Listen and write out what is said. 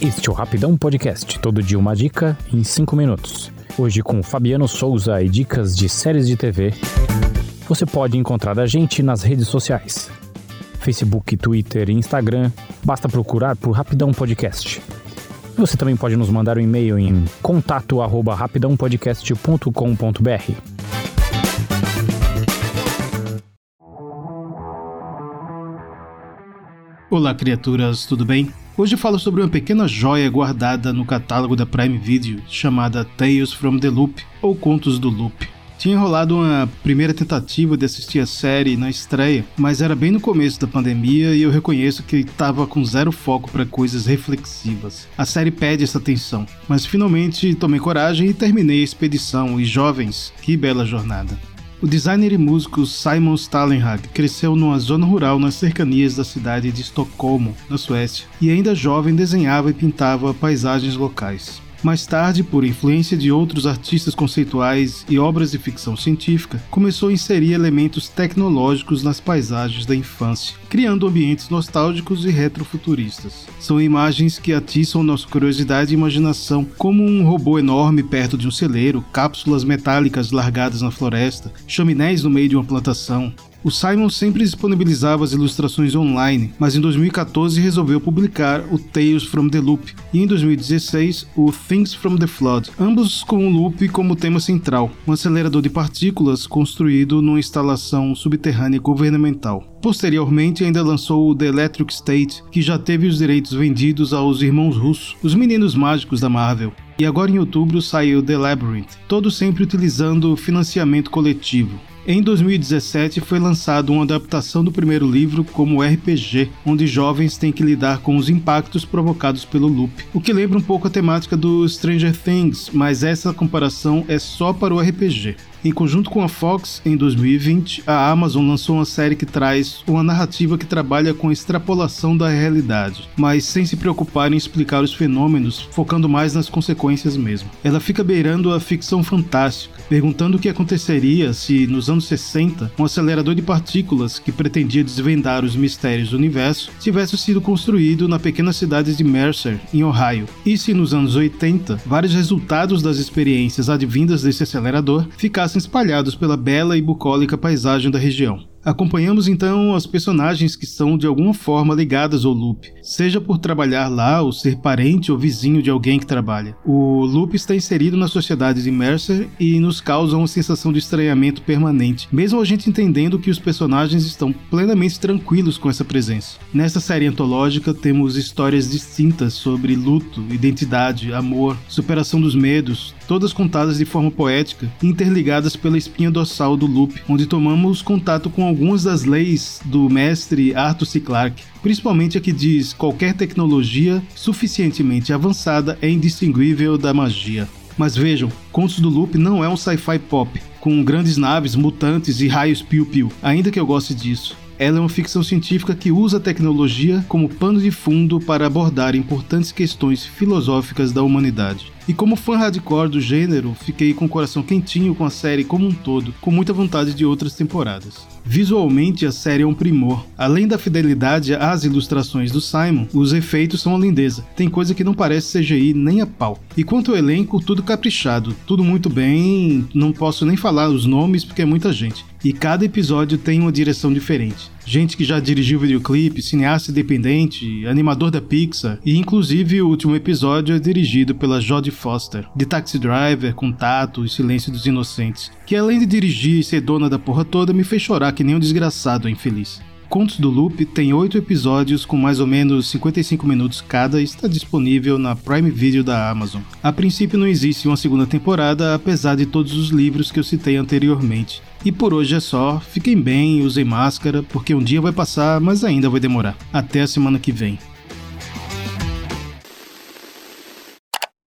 Este é o Rapidão Podcast, todo dia uma dica em 5 minutos. Hoje com Fabiano Souza e dicas de séries de TV. Você pode encontrar a gente nas redes sociais. Facebook, Twitter e Instagram, basta procurar por Rapidão Podcast. Você também pode nos mandar um e-mail em contato@rapidãopodcast.com.br. Olá, criaturas, tudo bem? Hoje falo sobre uma pequena joia guardada no catálogo da Prime Video chamada Tales from the Loop ou Contos do Loop. Tinha rolado uma primeira tentativa de assistir a série na estreia, mas era bem no começo da pandemia e eu reconheço que estava com zero foco para coisas reflexivas. A série pede essa atenção, mas finalmente tomei coragem e terminei a expedição. E jovens, que bela jornada! O designer e músico Simon Stalenhag cresceu numa zona rural nas cercanias da cidade de Estocolmo, na Suécia, e ainda jovem desenhava e pintava paisagens locais. Mais tarde, por influência de outros artistas conceituais e obras de ficção científica, começou a inserir elementos tecnológicos nas paisagens da infância, criando ambientes nostálgicos e retrofuturistas. São imagens que atiçam nossa curiosidade e imaginação, como um robô enorme perto de um celeiro, cápsulas metálicas largadas na floresta, chaminés no meio de uma plantação, o Simon sempre disponibilizava as ilustrações online, mas em 2014 resolveu publicar o Tales from the Loop e em 2016 o Things from the Flood, ambos com o loop como tema central, um acelerador de partículas construído numa instalação subterrânea governamental. Posteriormente, ainda lançou o The Electric State, que já teve os direitos vendidos aos irmãos russos, os meninos mágicos da Marvel. E agora em outubro saiu The Labyrinth, todo sempre utilizando financiamento coletivo. Em 2017 foi lançado uma adaptação do primeiro livro como RPG, onde jovens têm que lidar com os impactos provocados pelo loop, o que lembra um pouco a temática do Stranger Things, mas essa comparação é só para o RPG. Em conjunto com a Fox, em 2020, a Amazon lançou uma série que traz uma narrativa que trabalha com a extrapolação da realidade, mas sem se preocupar em explicar os fenômenos, focando mais nas consequências mesmo. Ela fica beirando a ficção fantástica, perguntando o que aconteceria se, nos anos 60, um acelerador de partículas que pretendia desvendar os mistérios do universo tivesse sido construído na pequena cidade de Mercer, em Ohio, e se nos anos 80, vários resultados das experiências advindas desse acelerador ficassem espalhados pela bela e bucólica paisagem da região. Acompanhamos então as personagens que são de alguma forma ligadas ao Loop, seja por trabalhar lá ou ser parente ou vizinho de alguém que trabalha. O Loop está inserido na sociedade de Mercer e nos causa uma sensação de estranhamento permanente, mesmo a gente entendendo que os personagens estão plenamente tranquilos com essa presença. Nessa série antológica temos histórias distintas sobre luto, identidade, amor, superação dos medos, todas contadas de forma poética e interligadas pela espinha dorsal do Loop, onde tomamos contato com algumas das leis do mestre Arthur C. Clarke, principalmente a que diz qualquer tecnologia suficientemente avançada é indistinguível da magia. Mas vejam, Contos do Loop não é um sci-fi pop, com grandes naves, mutantes e raios piu-piu, ainda que eu goste disso. Ela é uma ficção científica que usa a tecnologia como pano de fundo para abordar importantes questões filosóficas da humanidade. E como fã hardcore do gênero, fiquei com o coração quentinho com a série como um todo, com muita vontade de outras temporadas. Visualmente, a série é um primor. Além da fidelidade às ilustrações do Simon, os efeitos são uma lindeza. Tem coisa que não parece CGI nem a pau. E quanto ao elenco, tudo caprichado, tudo muito bem. Não posso nem falar os nomes porque é muita gente. E cada episódio tem uma direção diferente. Gente que já dirigiu videoclipe, cineasta independente, animador da Pixar, e inclusive o último episódio é dirigido pela Jodie Foster, de Taxi Driver, Contato e Silêncio dos Inocentes, que além de dirigir e ser dona da porra toda, me fez chorar que nem um desgraçado infeliz. Contos do Loop tem oito episódios com mais ou menos 55 minutos cada e está disponível na Prime Video da Amazon. A princípio não existe uma segunda temporada, apesar de todos os livros que eu citei anteriormente. E por hoje é só, fiquem bem, usem máscara, porque um dia vai passar, mas ainda vai demorar. Até a semana que vem.